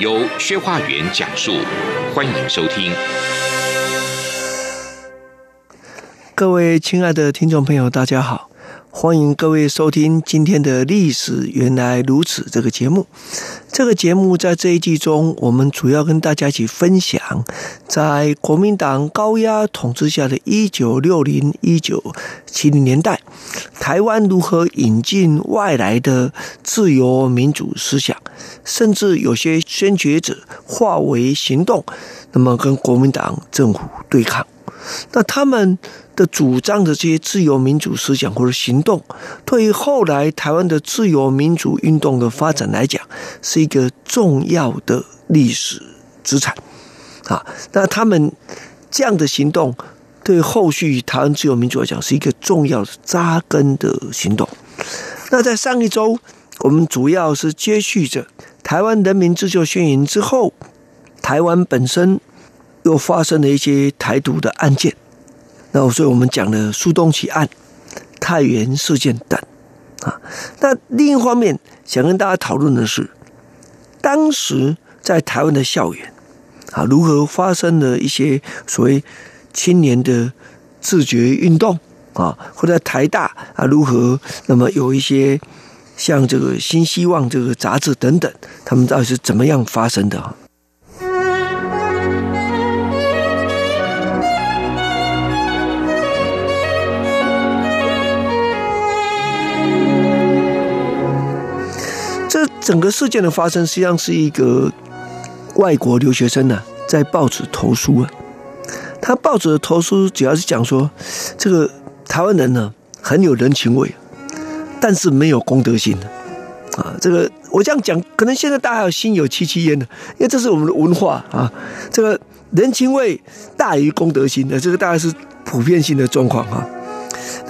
由薛化元讲述，欢迎收听。各位亲爱的听众朋友，大家好，欢迎各位收听今天的《历史原来如此》这个节目。这个节目在这一季中，我们主要跟大家一起分享，在国民党高压统治下的一九六零、一九七零年代，台湾如何引进外来的自由民主思想，甚至有些先觉者化为行动，那么跟国民党政府对抗。那他们的主张的这些自由民主思想或者行动，对于后来台湾的自由民主运动的发展来讲，是一个重要的历史资产啊。那他们这样的行动，对后续台湾自由民主来讲，是一个重要的扎根的行动。那在上一周，我们主要是接续着台湾人民自救宣言之后，台湾本身。又发生了一些台独的案件，那所以我们讲了苏东起案、太原事件等啊。那另一方面，想跟大家讨论的是，当时在台湾的校园啊，如何发生了一些所谓青年的自觉运动啊，或者台大啊，如何那么有一些像这个新希望这个杂志等等，他们到底是怎么样发生的啊？整个事件的发生，实际上是一个外国留学生呢、在报纸投书啊。他报纸的投书主要是讲说，这个台湾人呢很有人情味，但是没有公德心的啊。这个我这样讲，可能现在大家有心有戚戚焉的，因为这是我们的文化啊。这个人情味大于公德心的，这个大概是普遍性的状况啊。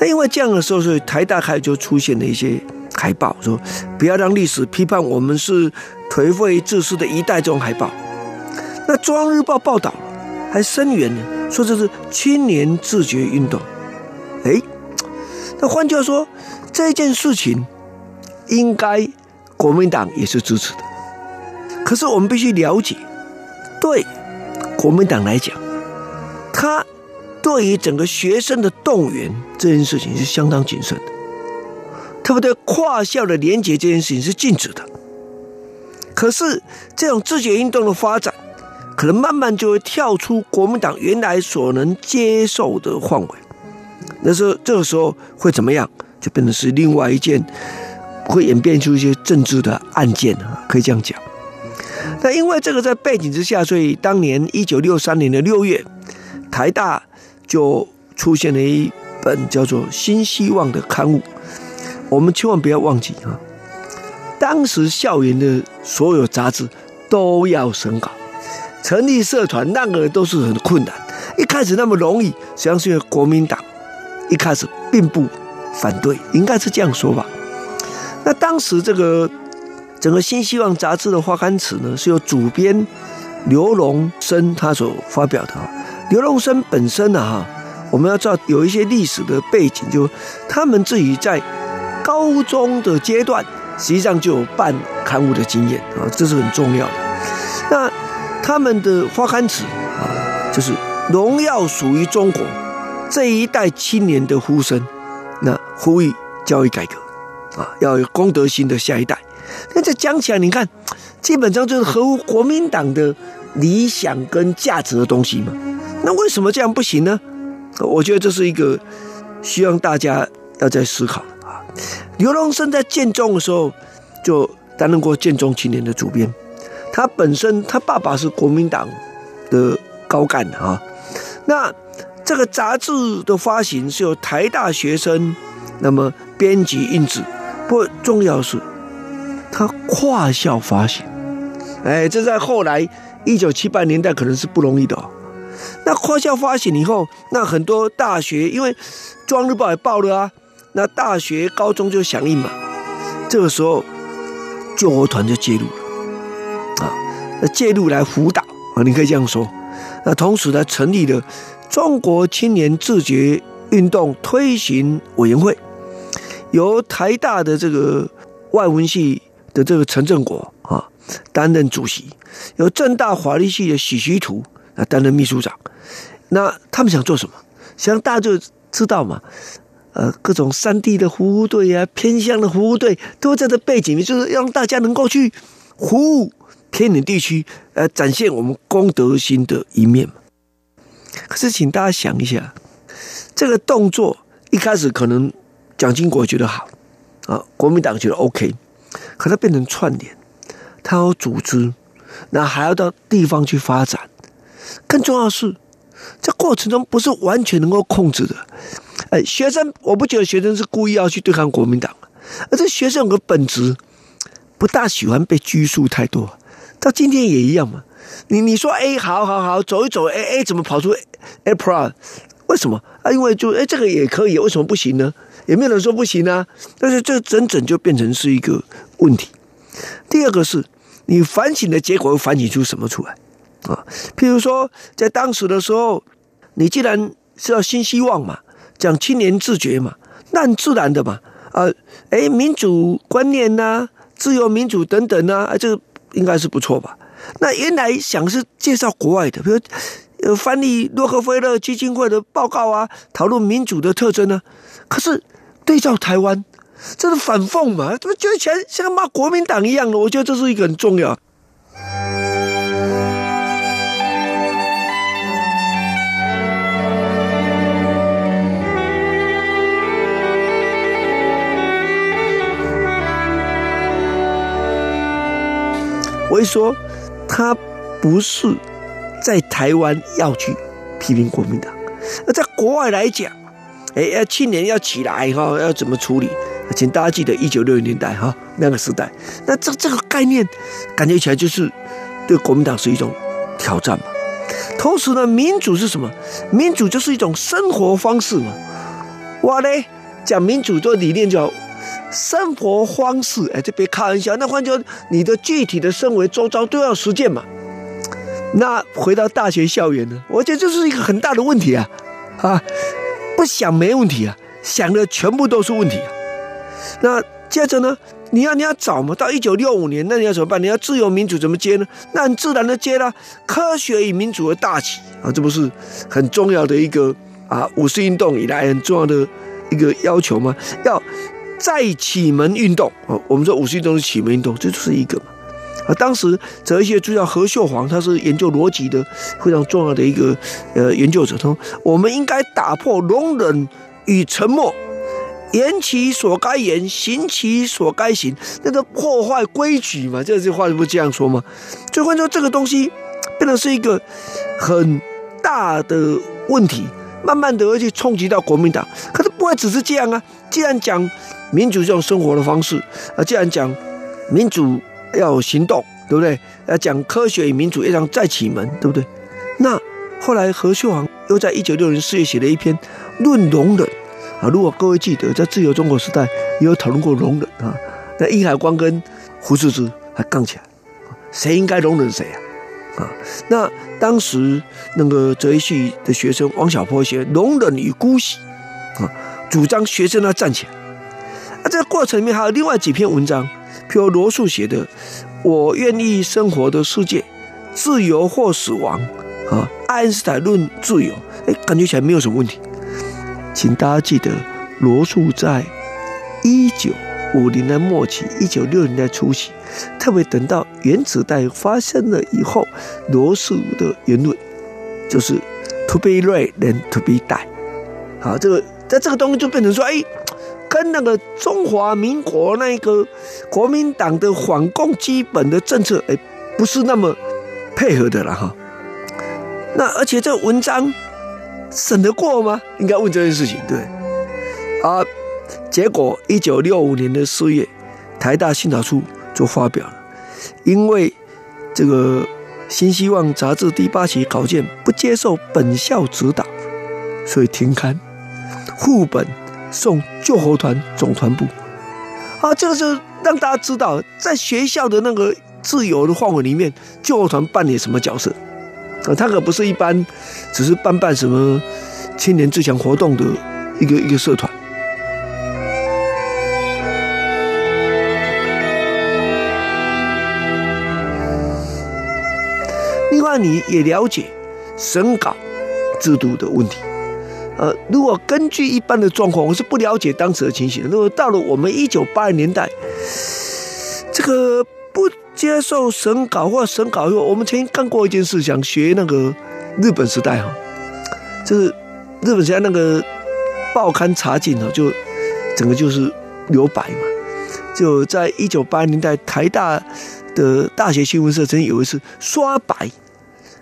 那因为这样的时候，所以台大开就出现了一些。海报说：“不要让历史批判我们是颓废自私的一代。”这种海报，那《中央日报》报道还声援呢，说这是青年自觉运动。哎，那换句话说，这件事情应该国民党也是支持的。可是我们必须了解，对国民党来讲，他对于整个学生的动员这件事情是相当谨慎的。特别对？跨校的连结这件事情是禁止的。可是这种自决运动的发展，可能慢慢就会跳出国民党原来所能接受的范围。那时候，这个时候会怎么样？就变成是另外一件，会演变出一些政治的案件啊，可以这样讲。那因为这个在背景之下，所以当年一九六三年的六月，台大就出现了一本叫做《新希望》的刊物。我们千万不要忘记啊！当时校园的所有杂志都要审稿，成立社团那个都是很困难。一开始那么容易，实际上是因为国民党一开始并不反对，应该是这样说吧。那当时这个整个新希望杂志的发刊词呢，是由主编刘荣生他所发表的。刘荣生本身呢，哈，我们要知道有一些历史的背景，就他们自己在。高中的阶段，实际上就有办刊物的经验啊，这是很重要的。那他们的发刊词啊，就是荣耀属于中国这一代青年的呼声，那呼吁教育改革啊，要有公德心的下一代。那这讲起来，你看，基本上就是合乎国民党的理想跟价值的东西嘛。那为什么这样不行呢？我觉得这是一个希望大家要在思考的啊。刘荣生在建中的时候就担任过建中青年的主编，他本身他爸爸是国民党的高干啊。那这个杂志的发行是由台大学生那么编辑印制，不重要是他跨校发行，哎，这在后来一九七八年代可能是不容易的。那跨校发行以后，那很多大学因为中日报也报了啊，那大学、高中就响应嘛。这个时候，救国团就介入了啊，介入来辅导啊，你可以这样说。那同时呢，成立了中国青年自觉运动推行委员会，由台大的这个外文系的这个陈正国啊担任主席，由政大法律系的许徐图啊担任秘书长。那他们想做什么？想大家就知道嘛，呃，各种山地的服务队啊，偏乡的服务队都在这背景里，就是让大家能够去服务偏远地区，呃，展现我们公德心的一面嘛。可是，请大家想一下，这个动作一开始可能蒋经国觉得好啊，国民党觉得 OK，可它变成串联，它有组织，那还要到地方去发展，更重要的是。这过程中不是完全能够控制的，哎，学生，我不觉得学生是故意要去对抗国民党，而这学生有个本质，不大喜欢被拘束太多，到今天也一样嘛。你你说哎，好好好，走一走，哎哎，怎么跑出 A plus？为什么啊？因为就哎，这个也可以，为什么不行呢？也没有人说不行啊。但是这整整就变成是一个问题。第二个是你反省的结果，反省出什么出来？啊，譬如说，在当时的时候，你既然是要新希望嘛，讲青年自觉嘛，那自然的嘛，啊，哎，民主观念呐、自由民主等等呐、啊，这个应该是不错吧？那原来想是介绍国外的，比如呃翻译洛克菲勒基金会的报告啊，讨论民主的特征呢、啊，可是对照台湾，这是反讽嘛？怎么觉得像像骂国民党一样的？我觉得这是一个很重要。我一说，他不是在台湾要去批评国民党，而在国外来讲，哎，要青年要起来哈，要怎么处理？请大家记得一九六零年代哈那个时代，那这这个概念感觉起来就是对国民党是一种挑战嘛。同时呢，民主是什么？民主就是一种生活方式嘛。我呢讲民主做理念叫。生活方式，哎，这别开玩笑。那换句话说，你的具体的生活周遭都要实践嘛。那回到大学校园呢？我觉得这是一个很大的问题啊！啊，不想没问题啊，想的全部都是问题。那接着呢，你要你要找嘛，到一九六五年，那你要怎么办？你要自由民主怎么接呢？那很自然的接了科学与民主的大旗啊，这不是很重要的一个啊五四运动以来很重要的一个要求吗？要。再启蒙运动哦，我们说五四运动是启蒙运动，这就是一个嘛。啊，当时哲学家叫何秀煌，他是研究逻辑的非常重要的一个呃研究者。他说，我们应该打破容忍与沉默，言其所该言，行其所该行，那个破坏规矩嘛。这句话不是这样说吗？所以换说这个东西变成是一个很大的问题，慢慢的而且冲击到国民党。可是不会只是这样啊，既然讲。民主这种生活的方式啊，既然讲民主要有行动，对不对？要讲科学与民主，要讲再启蒙，对不对？那后来何秀煌又在一九六零四月写了一篇《论容忍》啊。如果各位记得，在自由中国时代也有讨论过容忍啊。那殷海光跟胡适之还杠起来，谁应该容忍谁啊？啊，那当时那个哲学系的学生王小波写《容忍与姑息》啊，主张学生要站起来。那过程里面还有另外几篇文章，譬如罗素写的《我愿意生活的世界：自由或死亡》啊，爱因斯坦论自由，哎，感觉起来没有什么问题。请大家记得，罗素在一九五零年末期、一九六零年初期，特别等到原子弹发生了以后，罗素的言论就是 “to be right and to be die”。好，这个在这个东西就变成说，哎。跟那个中华民国那个国民党的反共基本的政策，哎，不是那么配合的了哈。那而且这文章审得过吗？应该问这件事情，对。啊，结果一九六五年的四月，台大训导处就发表了，因为这个新希望杂志第八期稿件不接受本校指导，所以停刊。副本送救国团总团部。啊，这个就让大家知道，在学校的那个自由的范围里面，救国团扮演什么角色。啊，他可不是一般只是办办什么青年自强活动的一个一个社团。另外，你也了解审稿制度的问题。呃，如果根据一般的状况，我是不了解当时的情形。如果到了我们一九八零年代，这个不接受审稿或审稿以后，我们曾经干过一件事，想学那个日本时代哈，就是日本时代那个报刊查禁哈，就整个就是留白嘛。就在一九八零年代，台大的大学新闻社曾经有一次刷白。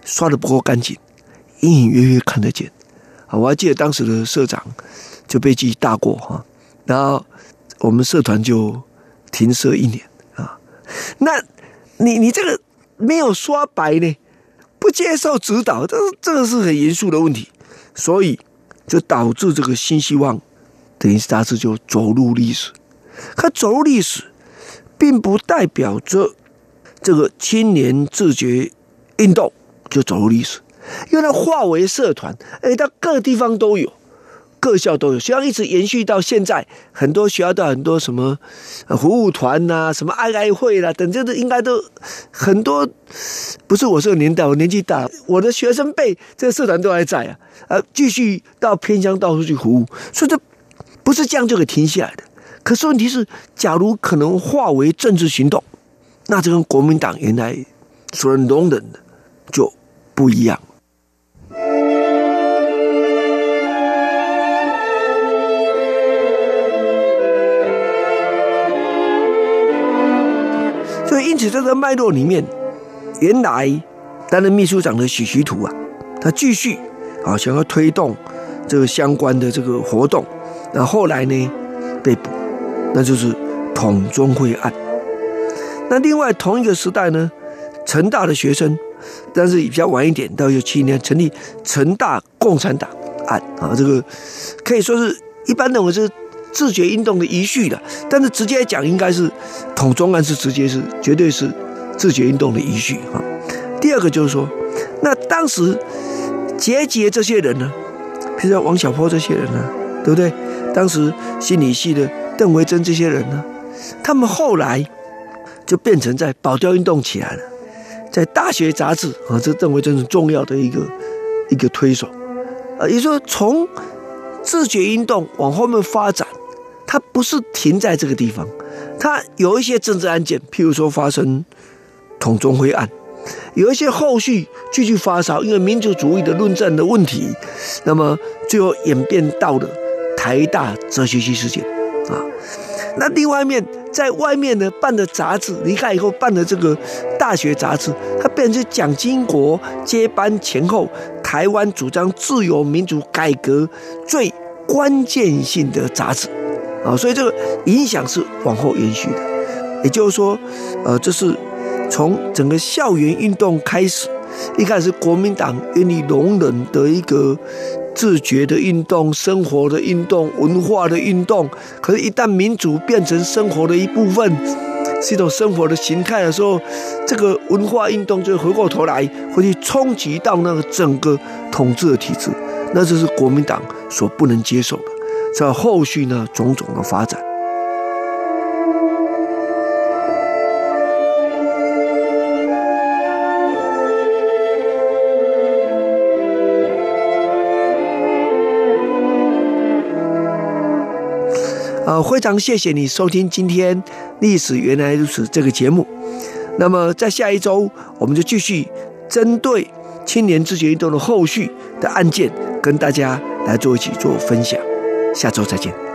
刷的不够干净，隐隐约约看得见。我还记得当时的社长就被记大过哈，然后我们社团就停社一年啊。那你你这个没有刷白呢，不接受指导，这这个是很严肃的问题，所以就导致这个新希望等于是大致就走入历史。可走入历史，并不代表着这个青年自觉运动。就走入历史，因为它化为社团，哎，到各地方都有，各校都有，学校一直延续到现在，很多学校都很多什么服务团呐、什么爱爱会啦，等这都应该都很多。不是我这个年代，我年纪大，我的学生辈这个社团都还在啊，呃，继续到偏乡到处去服务，所以这不是这样就给停下来的。可是问题是，假如可能化为政治行动，那这跟国民党原来所能容忍的就。不一样，此，在这个脉络里面，原来担任秘书长的许徐图啊，他继续啊想要推动这个相关的这个活动，那后来呢被捕，那就是统中会案。那另外同一个时代呢，成大的学生。但是比较晚一点，到一九七一年成立成大共产党案啊，这个可以说是一般认为是自觉运动的遗绪的，但是直接讲应该是统中案是直接是绝对是自觉运动的遗绪啊。第二个就是说，那当时结集这些人呢，比如说王小波这些人呢，对不对？当时心理系的邓维珍这些人呢，他们后来就变成在保钓运动起来了。在大学杂志啊，这邓维真是重要的一个一个推手啊，也就是说，从自觉运动往后面发展，它不是停在这个地方，它有一些政治案件，譬如说发生统中会案，有一些后续继续发烧，因为民族主义的论证的问题，那么最后演变到了台大哲学系事件啊。那另外一面，在外面呢办的杂志，离开以后办的这个大学杂志，它变成蒋经国接班前后，台湾主张自由民主改革最关键性的杂志，啊，所以这个影响是往后延续的。也就是说，呃，这是从整个校园运动开始，一开始国民党愿意容忍的一个。自觉的运动、生活的运动、文化的运动，可是，一旦民主变成生活的一部分，是一种生活的形态的时候，这个文化运动就回过头来会去冲击到那个整个统治的体制，那这是国民党所不能接受的。在后续呢，种种的发展。呃，非常谢谢你收听今天《历史原来如此》这个节目。那么在下一周，我们就继续针对青年自决运动的后续的案件，跟大家来做一起做分享。下周再见。